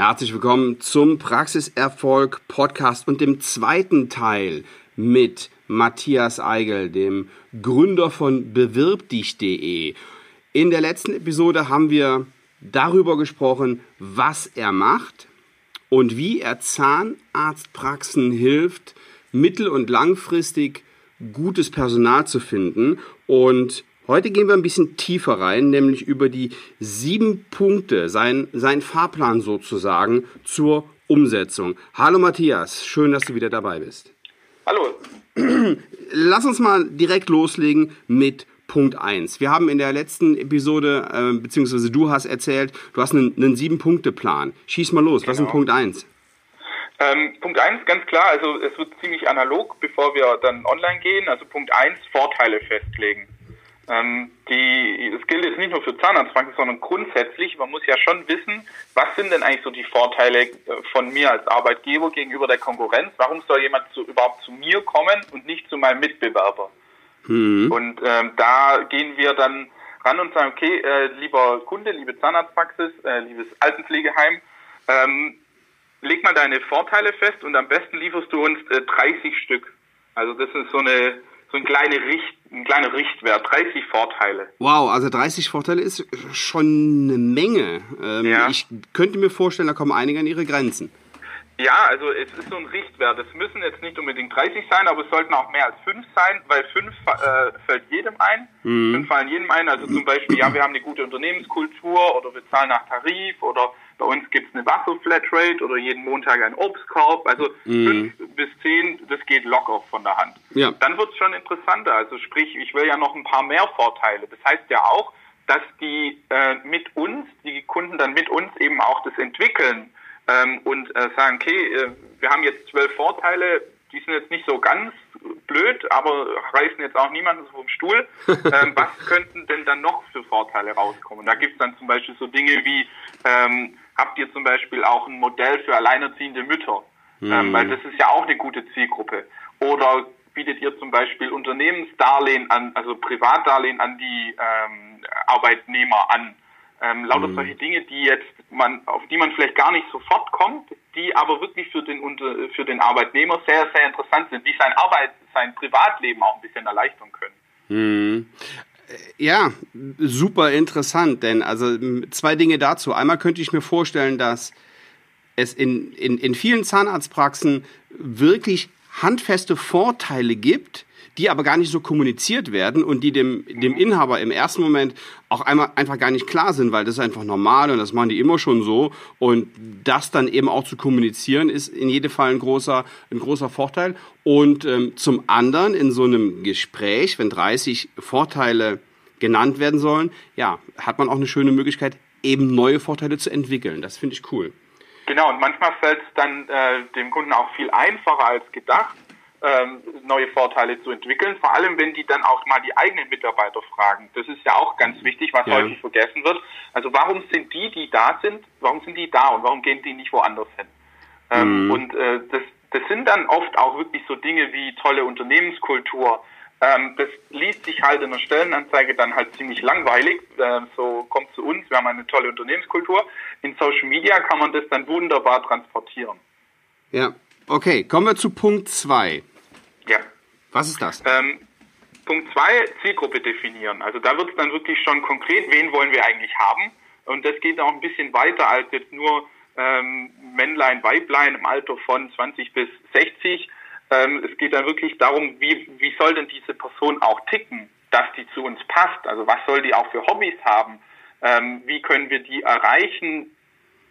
Herzlich willkommen zum Praxiserfolg Podcast und dem zweiten Teil mit Matthias Eigel, dem Gründer von bewirbdich.de. In der letzten Episode haben wir darüber gesprochen, was er macht und wie er Zahnarztpraxen hilft, mittel- und langfristig gutes Personal zu finden. Und heute gehen wir ein bisschen tiefer rein, nämlich über die sieben Punkte, sein, sein Fahrplan sozusagen zur Umsetzung. Hallo Matthias, schön, dass du wieder dabei bist. Hallo. Lass uns mal direkt loslegen mit Punkt 1. Wir haben in der letzten Episode, äh, beziehungsweise du hast erzählt, du hast einen, einen Sieben-Punkte-Plan. Schieß mal los, genau. was ist denn genau. Punkt 1? Ähm, Punkt 1, ganz klar, also es wird ziemlich analog, bevor wir dann online gehen. Also Punkt 1, Vorteile festlegen. Ähm, die, es gilt jetzt nicht nur für Zahnarztpraxen, sondern grundsätzlich, man muss ja schon wissen, was sind denn eigentlich so die Vorteile äh, von mir als Arbeitgeber gegenüber der Konkurrenz? Warum soll jemand zu, überhaupt zu mir kommen und nicht zu meinem Mitbewerber? Mhm. Und ähm, da gehen wir dann ran und sagen, okay, äh, lieber Kunde, liebe Zahnarztpraxis, äh, liebes Altenpflegeheim, ähm, leg mal deine Vorteile fest und am besten lieferst du uns äh, 30 Stück. Also das ist so eine so ein, kleine Richt, ein kleiner Richtwert, 30 Vorteile. Wow, also 30 Vorteile ist schon eine Menge. Ähm, ja. Ich könnte mir vorstellen, da kommen einige an ihre Grenzen. Ja, also es ist so ein Richtwert. Es müssen jetzt nicht unbedingt 30 sein, aber es sollten auch mehr als 5 sein, weil 5 äh, fällt jedem ein. Mhm. 5 fallen jedem ein. Also zum Beispiel, ja, wir haben eine gute Unternehmenskultur oder wir zahlen nach Tarif oder bei uns gibt es eine Wasserflatrate oder jeden Montag ein Obstkorb. Also mhm. 5 bis 10, das geht locker von der Hand. Ja. Dann wird es schon interessanter. Also sprich, ich will ja noch ein paar mehr Vorteile. Das heißt ja auch, dass die äh, mit uns, die Kunden dann mit uns eben auch das entwickeln ähm, und äh, sagen, okay, äh, wir haben jetzt zwölf Vorteile, die sind jetzt nicht so ganz blöd, aber reißen jetzt auch niemanden vom Stuhl. Ähm, was könnten denn dann noch für Vorteile rauskommen? Da gibt es dann zum Beispiel so Dinge wie, ähm, habt ihr zum Beispiel auch ein Modell für alleinerziehende Mütter? Mhm. Ähm, weil das ist ja auch eine gute Zielgruppe. Oder bietet ihr zum Beispiel Unternehmensdarlehen an, also Privatdarlehen an die ähm, Arbeitnehmer an? Ähm, lauter mhm. solche Dinge, die jetzt man, auf die man vielleicht gar nicht sofort kommt, die aber wirklich für den, für den Arbeitnehmer sehr, sehr interessant sind, die sein Arbeit, sein Privatleben auch ein bisschen erleichtern können. Mhm. Ja, super interessant, denn also zwei Dinge dazu. Einmal könnte ich mir vorstellen, dass es in, in, in vielen Zahnarztpraxen wirklich handfeste Vorteile gibt, die aber gar nicht so kommuniziert werden und die dem, dem Inhaber im ersten Moment auch einmal einfach gar nicht klar sind, weil das ist einfach normal und das machen die immer schon so. Und das dann eben auch zu kommunizieren, ist in jedem Fall ein großer, ein großer Vorteil. Und ähm, zum anderen in so einem Gespräch, wenn 30 Vorteile genannt werden sollen, ja, hat man auch eine schöne Möglichkeit, eben neue Vorteile zu entwickeln. Das finde ich cool. Genau, und manchmal fällt es dann äh, dem Kunden auch viel einfacher als gedacht ähm, neue Vorteile zu entwickeln, vor allem wenn die dann auch mal die eigenen Mitarbeiter fragen. Das ist ja auch ganz wichtig, was ja. häufig vergessen wird. Also warum sind die, die da sind, warum sind die da und warum gehen die nicht woanders hin? Ähm, mhm. Und äh, das, das sind dann oft auch wirklich so Dinge wie tolle Unternehmenskultur. Ähm, das liest sich halt in der Stellenanzeige dann halt ziemlich langweilig. Äh, so kommt zu uns, wir haben eine tolle Unternehmenskultur. In Social Media kann man das dann wunderbar transportieren. Ja, okay, kommen wir zu Punkt 2. Ja. Was ist das? Ähm, Punkt zwei, Zielgruppe definieren. Also da wird es dann wirklich schon konkret, wen wollen wir eigentlich haben. Und das geht auch ein bisschen weiter als jetzt nur ähm, Männlein, Weiblein im Alter von 20 bis 60. Ähm, es geht dann wirklich darum, wie, wie soll denn diese Person auch ticken, dass die zu uns passt. Also was soll die auch für Hobbys haben? Ähm, wie können wir die erreichen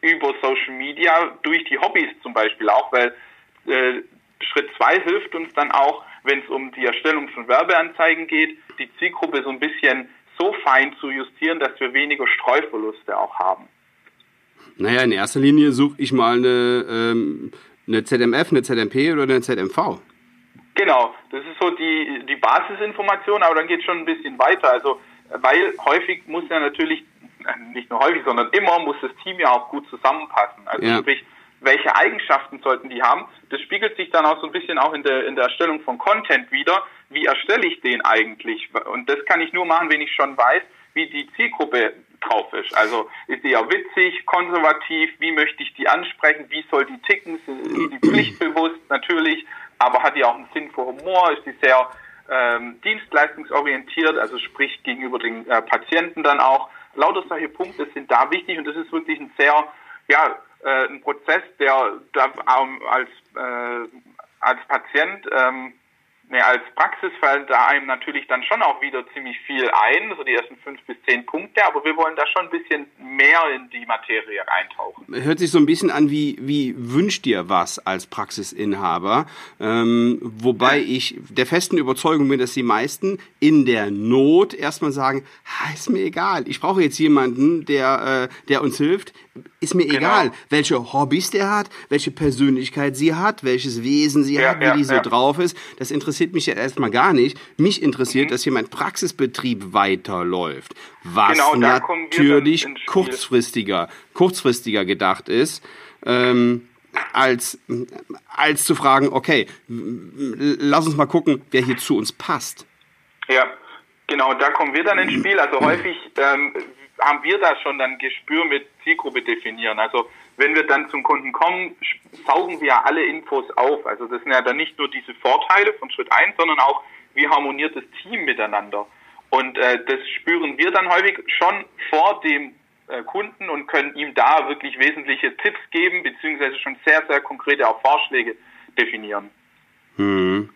über Social Media durch die Hobbys zum Beispiel auch, weil äh, Schritt zwei hilft uns dann auch, wenn es um die Erstellung von Werbeanzeigen geht, die Zielgruppe so ein bisschen so fein zu justieren, dass wir weniger Streuverluste auch haben. Naja, in erster Linie suche ich mal eine, ähm, eine ZMF, eine ZMP oder eine ZMV. Genau, das ist so die, die Basisinformation, aber dann geht es schon ein bisschen weiter. Also, weil häufig muss ja natürlich, nicht nur häufig, sondern immer muss das Team ja auch gut zusammenpassen. Also ja. sprich, welche Eigenschaften sollten die haben. Das spiegelt sich dann auch so ein bisschen auch in der, in der Erstellung von Content wieder. Wie erstelle ich den eigentlich? Und das kann ich nur machen, wenn ich schon weiß, wie die Zielgruppe drauf ist. Also ist sie ja witzig, konservativ, wie möchte ich die ansprechen, wie soll die ticken, ist sie pflichtbewusst natürlich, aber hat die auch einen Sinn für Humor, ist sie sehr ähm, dienstleistungsorientiert, also sprich gegenüber den äh, Patienten dann auch. Lauter solche Punkte sind da wichtig und das ist wirklich ein sehr, ja, äh, ein Prozess, der da ähm, als, äh, als Patient ähm, Ne, als Praxisfall da einem natürlich dann schon auch wieder ziemlich viel ein, so die ersten fünf bis zehn Punkte, aber wir wollen da schon ein bisschen mehr in die Materie reintauchen. Hört sich so ein bisschen an wie, wie wünscht dir was als Praxisinhaber, ähm, wobei ich der festen Überzeugung bin, dass die meisten in der Not erstmal sagen, ist mir egal, ich brauche jetzt jemanden, der, äh, der uns hilft, ist mir genau. egal, welche Hobbys der hat, welche Persönlichkeit sie hat, welches Wesen sie ja, hat, wie ja, die so ja. drauf ist. Das interessiert mich ja erstmal gar nicht. Mich interessiert, mhm. dass hier mein Praxisbetrieb weiterläuft. Was genau, natürlich kurzfristiger, kurzfristiger gedacht ist. Ähm, als, als zu fragen, okay, lass uns mal gucken, wer hier zu uns passt. Ja, genau, da kommen wir dann ins Spiel. Also häufig ähm, haben wir da schon dann Gespür mit Zielgruppe definieren. Also wenn wir dann zum Kunden kommen, saugen wir ja alle Infos auf. Also das sind ja dann nicht nur diese Vorteile von Schritt 1, sondern auch, wie harmoniert das Team miteinander. Und äh, das spüren wir dann häufig schon vor dem äh, Kunden und können ihm da wirklich wesentliche Tipps geben, beziehungsweise schon sehr, sehr konkrete auch Vorschläge definieren. Hm.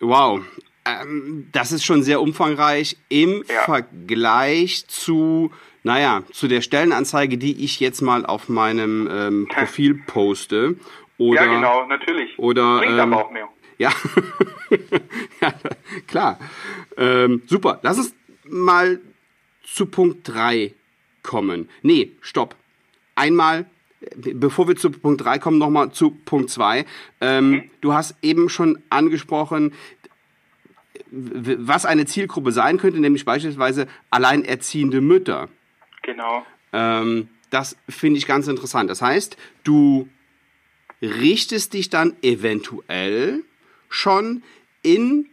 Wow, ähm, das ist schon sehr umfangreich im ja. Vergleich zu, naja, zu der Stellenanzeige, die ich jetzt mal auf meinem ähm, Profil poste. Oder, ja, genau, natürlich. Oder, Bringt ähm, aber auch mehr. Ja, ja klar. Ähm, super. Lass uns mal zu Punkt 3 kommen. Nee, stopp. Einmal bevor wir zu Punkt 3 kommen, nochmal zu Punkt 2. Ähm, mhm. Du hast eben schon angesprochen, was eine Zielgruppe sein könnte, nämlich beispielsweise alleinerziehende Mütter. Genau. Ähm, das finde ich ganz interessant. Das heißt, du richtest dich dann eventuell schon in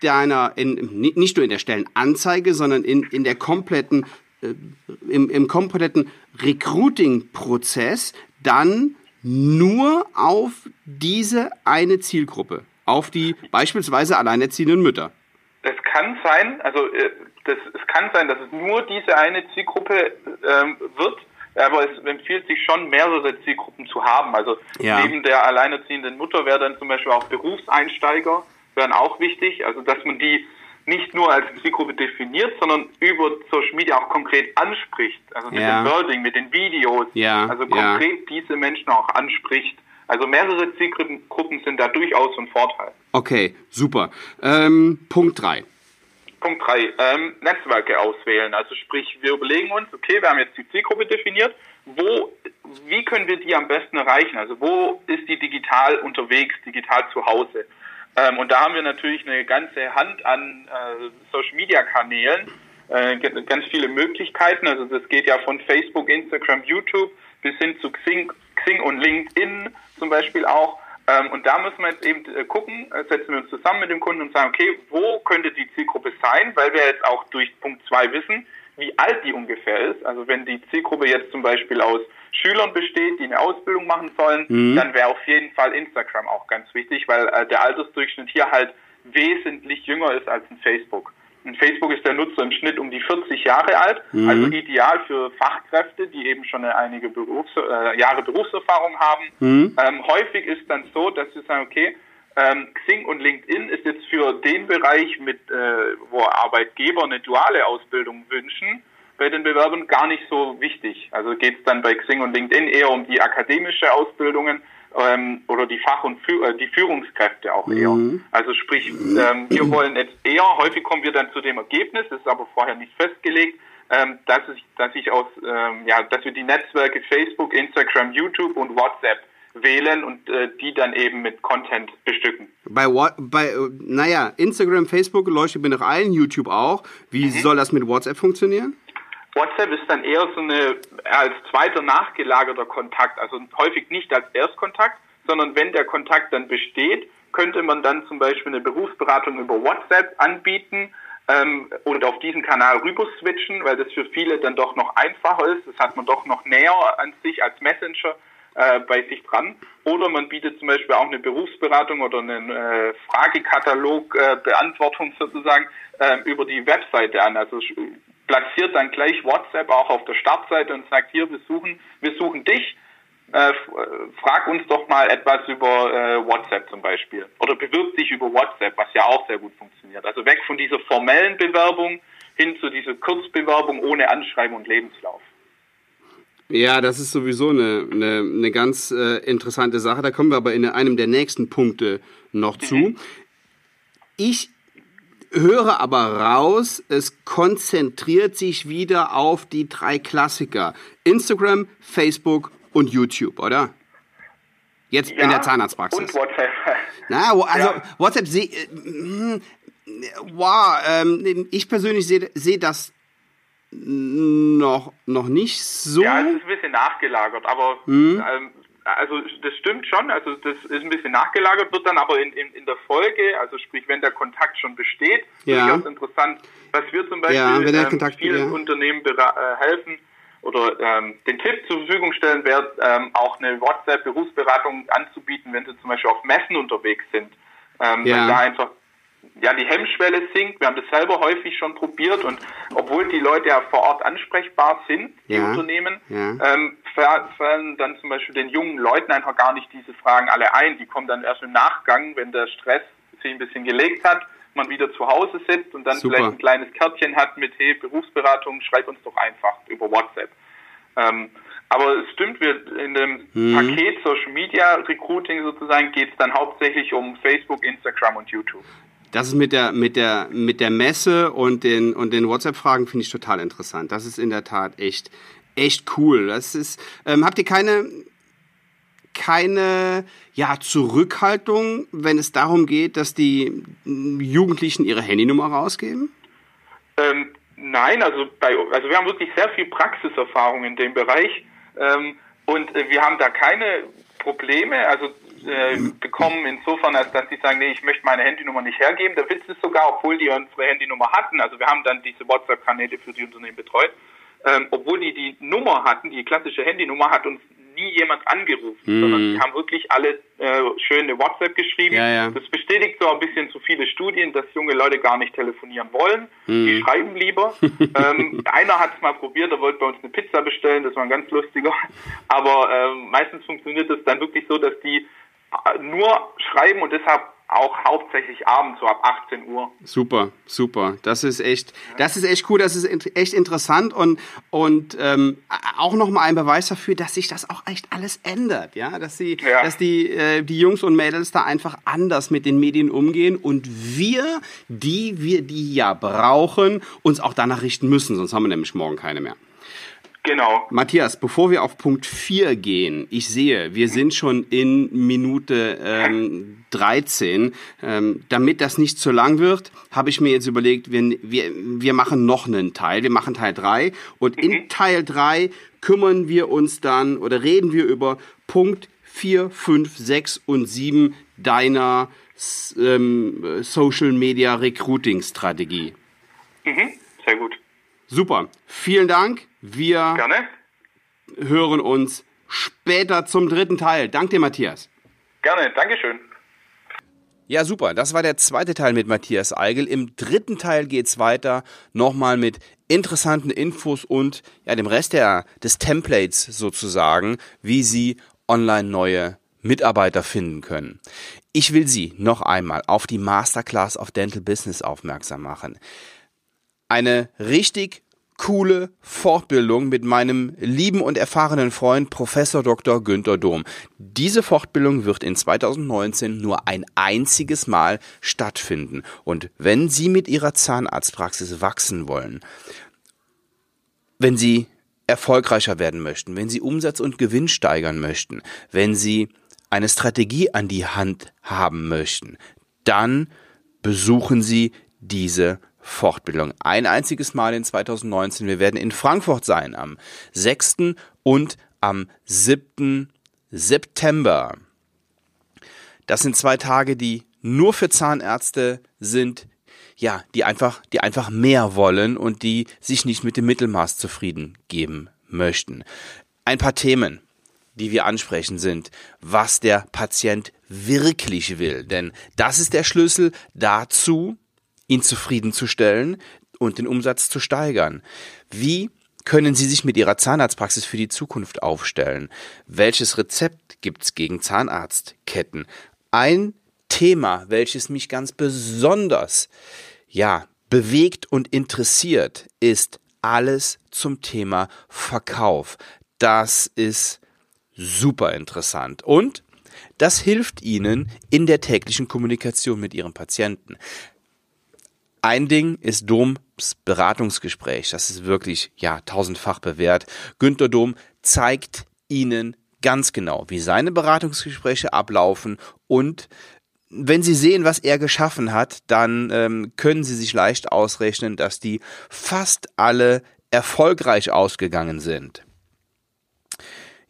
deiner, in, nicht nur in der Stellenanzeige, sondern in, in der kompletten, äh, im, im kompletten Recruiting-Prozess dann nur auf diese eine Zielgruppe auf die beispielsweise alleinerziehenden Mütter? Es kann sein, also äh, das, es kann sein, dass es nur diese eine Zielgruppe ähm, wird, aber es empfiehlt sich schon, mehrere Zielgruppen zu haben. Also ja. neben der alleinerziehenden Mutter wäre dann zum Beispiel auch Berufseinsteiger, wären auch wichtig, also dass man die nicht nur als Zielgruppe definiert, sondern über Social Media auch konkret anspricht. Also mit ja. dem Wording, mit den Videos. Ja. Also konkret diese Menschen auch anspricht. Also mehrere Zielgruppen sind da durchaus ein Vorteil. Okay, super. Ähm, Punkt 3. Punkt 3, ähm, Netzwerke auswählen. Also sprich, wir überlegen uns, okay, wir haben jetzt die Zielgruppe definiert, wo, wie können wir die am besten erreichen? Also wo ist die digital unterwegs, digital zu Hause? Ähm, und da haben wir natürlich eine ganze Hand an äh, Social-Media-Kanälen, äh, ganz viele Möglichkeiten. Also das geht ja von Facebook, Instagram, YouTube bis hin zu Xing, Xing und LinkedIn zum Beispiel auch. Ähm, und da müssen wir jetzt eben äh, gucken, äh, setzen wir uns zusammen mit dem Kunden und sagen, okay, wo könnte die Zielgruppe sein, weil wir jetzt auch durch Punkt 2 wissen, wie alt die ungefähr ist. Also wenn die Zielgruppe jetzt zum Beispiel aus Schülern besteht, die eine Ausbildung machen sollen, mhm. dann wäre auf jeden Fall Instagram auch ganz wichtig, weil äh, der Altersdurchschnitt hier halt wesentlich jünger ist als in Facebook. In Facebook ist der Nutzer im Schnitt um die 40 Jahre alt, mhm. also ideal für Fachkräfte, die eben schon einige Berufs äh, Jahre Berufserfahrung haben. Mhm. Ähm, häufig ist dann so, dass sie sagen, okay, ähm, Xing und LinkedIn ist jetzt für den Bereich, mit, äh, wo Arbeitgeber eine duale Ausbildung wünschen, bei den Bewerbern gar nicht so wichtig. Also geht es dann bei Xing und LinkedIn eher um die akademische Ausbildungen ähm, oder die Fach- und Fü äh, die Führungskräfte auch eher. Mhm. Also sprich, ähm, wir wollen jetzt eher, häufig kommen wir dann zu dem Ergebnis, das ist aber vorher nicht festgelegt, ähm, dass, ich, dass ich aus, ähm, ja, dass wir die Netzwerke Facebook, Instagram, YouTube und WhatsApp wählen und äh, die dann eben mit Content bestücken. Bei, bei naja, Instagram, Facebook leuchtet mir noch ein, YouTube auch. Wie mhm. soll das mit WhatsApp funktionieren? WhatsApp ist dann eher so eine als zweiter nachgelagerter Kontakt, also häufig nicht als Erstkontakt, sondern wenn der Kontakt dann besteht, könnte man dann zum Beispiel eine Berufsberatung über WhatsApp anbieten. ähm, und auf diesen Kanal rüber switchen, weil das für viele dann doch noch einfacher ist. Das hat man doch noch näher an sich als Messenger äh, bei sich dran. Oder man bietet zum Beispiel auch eine Berufsberatung oder einen äh, Fragekatalog äh, sozusagen äh, über die Webseite an. Also platziert dann gleich WhatsApp auch auf der Startseite und sagt hier, wir suchen, wir suchen dich. Äh, frag uns doch mal etwas über äh, WhatsApp zum Beispiel. Oder bewirb dich über WhatsApp, was ja auch sehr gut funktioniert. Also weg von dieser formellen Bewerbung hin zu dieser Kurzbewerbung ohne Anschreiben und Lebenslauf. Ja, das ist sowieso eine, eine, eine ganz äh, interessante Sache. Da kommen wir aber in einem der nächsten Punkte noch zu. Mhm. Ich höre aber raus, es konzentriert sich wieder auf die drei Klassiker. Instagram, Facebook und YouTube, oder? Jetzt ja, in der Zahnarztpraxis. Und WhatsApp. Na, also ja. WhatsApp sehe äh, wow, ähm, ich persönlich sehe seh das noch, noch nicht so. Ja, es ist ein bisschen nachgelagert, aber mhm. ähm, also das stimmt schon, also das ist ein bisschen nachgelagert, wird dann aber in, in, in der Folge, also sprich, wenn der Kontakt schon besteht, ja. durchaus interessant, was wir zum Beispiel ja, ähm, Kontakt, vielen ja. Unternehmen äh, helfen oder ähm, den Tipp zur Verfügung stellen, wäre ähm, auch eine WhatsApp-Berufsberatung anzubieten, wenn sie zum Beispiel auf Messen unterwegs sind. Ähm, ja. da einfach ja, die Hemmschwelle sinkt. Wir haben das selber häufig schon probiert und obwohl die Leute ja vor Ort ansprechbar sind, die ja, Unternehmen, ja. ähm, fallen dann zum Beispiel den jungen Leuten einfach gar nicht diese Fragen alle ein. Die kommen dann erst im Nachgang, wenn der Stress sich ein bisschen gelegt hat, man wieder zu Hause sitzt und dann Super. vielleicht ein kleines Kärtchen hat mit, hey, Berufsberatung, schreib uns doch einfach über WhatsApp. Ähm, aber es stimmt, wir in dem mhm. Paket Social Media Recruiting sozusagen geht es dann hauptsächlich um Facebook, Instagram und YouTube. Das ist mit der, mit der, mit der Messe und den, und den WhatsApp-Fragen finde ich total interessant. Das ist in der Tat echt, echt cool. Das ist, ähm, habt ihr keine, keine, ja, Zurückhaltung, wenn es darum geht, dass die Jugendlichen ihre Handynummer rausgeben? Ähm, nein, also bei, also wir haben wirklich sehr viel Praxiserfahrung in dem Bereich. Ähm, und äh, wir haben da keine Probleme. Also äh, bekommen, insofern, als dass sie sagen, nee, ich möchte meine Handynummer nicht hergeben. Der Witz ist sogar, obwohl die unsere Handynummer hatten, also wir haben dann diese WhatsApp-Kanäle für die Unternehmen betreut, ähm, obwohl die die Nummer hatten, die klassische Handynummer, hat uns nie jemand angerufen, mhm. sondern die haben wirklich alle äh, schöne WhatsApp geschrieben. Ja, ja. Das bestätigt so ein bisschen zu viele Studien, dass junge Leute gar nicht telefonieren wollen. Mhm. Die schreiben lieber. ähm, einer hat es mal probiert, er wollte bei uns eine Pizza bestellen, das war ein ganz lustiger. Aber ähm, meistens funktioniert es dann wirklich so, dass die nur schreiben und deshalb auch hauptsächlich abends, so ab 18 Uhr. Super, super. Das ist echt, das ist echt cool, das ist echt interessant und, und ähm, auch nochmal ein Beweis dafür, dass sich das auch echt alles ändert, ja, dass sie, ja. dass die, äh, die Jungs und Mädels da einfach anders mit den Medien umgehen und wir, die wir die ja brauchen, uns auch danach richten müssen, sonst haben wir nämlich morgen keine mehr. Genau. Matthias, bevor wir auf Punkt 4 gehen, ich sehe, wir sind schon in Minute ähm, 13. Ähm, damit das nicht zu lang wird, habe ich mir jetzt überlegt, wir, wir, wir machen noch einen Teil. Wir machen Teil 3 und mhm. in Teil 3 kümmern wir uns dann oder reden wir über Punkt 4, 5, 6 und 7 deiner ähm, Social Media Recruiting Strategie. Mhm. Sehr gut. Super. Vielen Dank. Wir Gerne. hören uns später zum dritten Teil. Danke dir, Matthias. Gerne, Dankeschön. Ja, super. Das war der zweite Teil mit Matthias Eigel. Im dritten Teil geht's weiter. Nochmal mit interessanten Infos und ja, dem Rest der, des Templates sozusagen, wie Sie online neue Mitarbeiter finden können. Ich will Sie noch einmal auf die Masterclass of Dental Business aufmerksam machen. Eine richtig coole Fortbildung mit meinem lieben und erfahrenen Freund Professor Dr. Günther Dom. Diese Fortbildung wird in 2019 nur ein einziges Mal stattfinden. Und wenn Sie mit Ihrer Zahnarztpraxis wachsen wollen, wenn Sie erfolgreicher werden möchten, wenn Sie Umsatz und Gewinn steigern möchten, wenn Sie eine Strategie an die Hand haben möchten, dann besuchen Sie diese Fortbildung. Ein einziges Mal in 2019. Wir werden in Frankfurt sein am 6. und am 7. September. Das sind zwei Tage, die nur für Zahnärzte sind. ja, die einfach, die einfach mehr wollen und die sich nicht mit dem Mittelmaß zufrieden geben möchten. Ein paar Themen, die wir ansprechen, sind, was der Patient wirklich will. Denn das ist der Schlüssel dazu, ihn zufriedenzustellen und den Umsatz zu steigern. Wie können Sie sich mit Ihrer Zahnarztpraxis für die Zukunft aufstellen? Welches Rezept gibt's gegen Zahnarztketten? Ein Thema, welches mich ganz besonders, ja, bewegt und interessiert, ist alles zum Thema Verkauf. Das ist super interessant und das hilft Ihnen in der täglichen Kommunikation mit Ihrem Patienten. Ein Ding ist Doms Beratungsgespräch. Das ist wirklich, ja, tausendfach bewährt. Günter Dom zeigt Ihnen ganz genau, wie seine Beratungsgespräche ablaufen und wenn Sie sehen, was er geschaffen hat, dann ähm, können Sie sich leicht ausrechnen, dass die fast alle erfolgreich ausgegangen sind.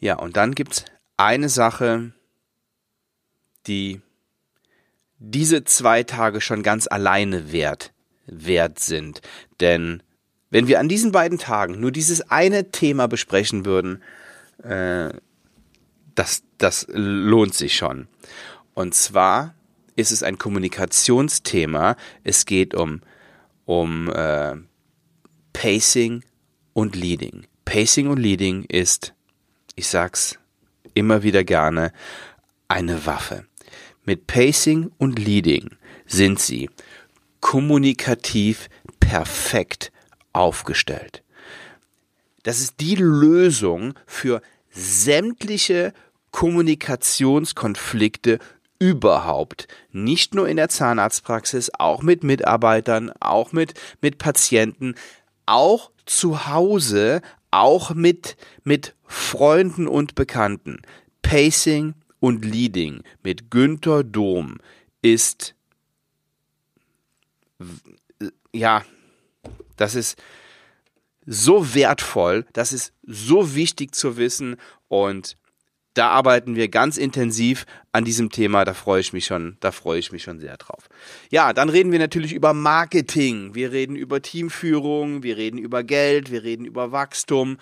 Ja, und dann gibt's eine Sache, die diese zwei Tage schon ganz alleine wert, wert sind. Denn wenn wir an diesen beiden Tagen nur dieses eine Thema besprechen würden, äh, das, das lohnt sich schon. Und zwar ist es ein Kommunikationsthema. Es geht um, um äh, Pacing und Leading. Pacing und Leading ist ich sag's immer wieder gerne, eine Waffe. Mit Pacing und Leading sind sie kommunikativ perfekt aufgestellt. Das ist die Lösung für sämtliche Kommunikationskonflikte überhaupt. Nicht nur in der Zahnarztpraxis, auch mit Mitarbeitern, auch mit, mit Patienten, auch zu Hause, auch mit, mit Freunden und Bekannten. Pacing und Leading mit Günther Dom ist, ja, das ist so wertvoll, das ist so wichtig zu wissen und da arbeiten wir ganz intensiv an diesem Thema. Da freue ich mich schon, da freue ich mich schon sehr drauf. Ja, dann reden wir natürlich über Marketing. Wir reden über Teamführung. Wir reden über Geld. Wir reden über Wachstum.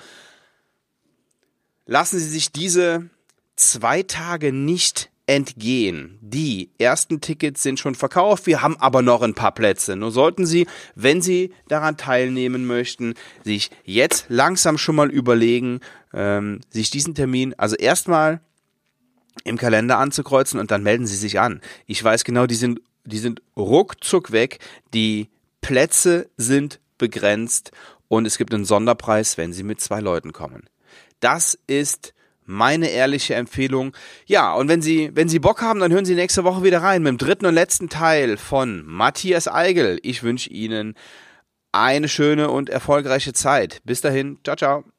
Lassen Sie sich diese zwei Tage nicht entgehen. Die ersten Tickets sind schon verkauft, wir haben aber noch ein paar Plätze. Nur sollten Sie, wenn Sie daran teilnehmen möchten, sich jetzt langsam schon mal überlegen, ähm, sich diesen Termin, also erstmal im Kalender anzukreuzen und dann melden Sie sich an. Ich weiß genau, die sind, die sind ruckzuck weg, die Plätze sind begrenzt und es gibt einen Sonderpreis, wenn Sie mit zwei Leuten kommen. Das ist meine ehrliche Empfehlung. Ja, und wenn Sie, wenn Sie Bock haben, dann hören Sie nächste Woche wieder rein mit dem dritten und letzten Teil von Matthias Eigel. Ich wünsche Ihnen eine schöne und erfolgreiche Zeit. Bis dahin, ciao, ciao.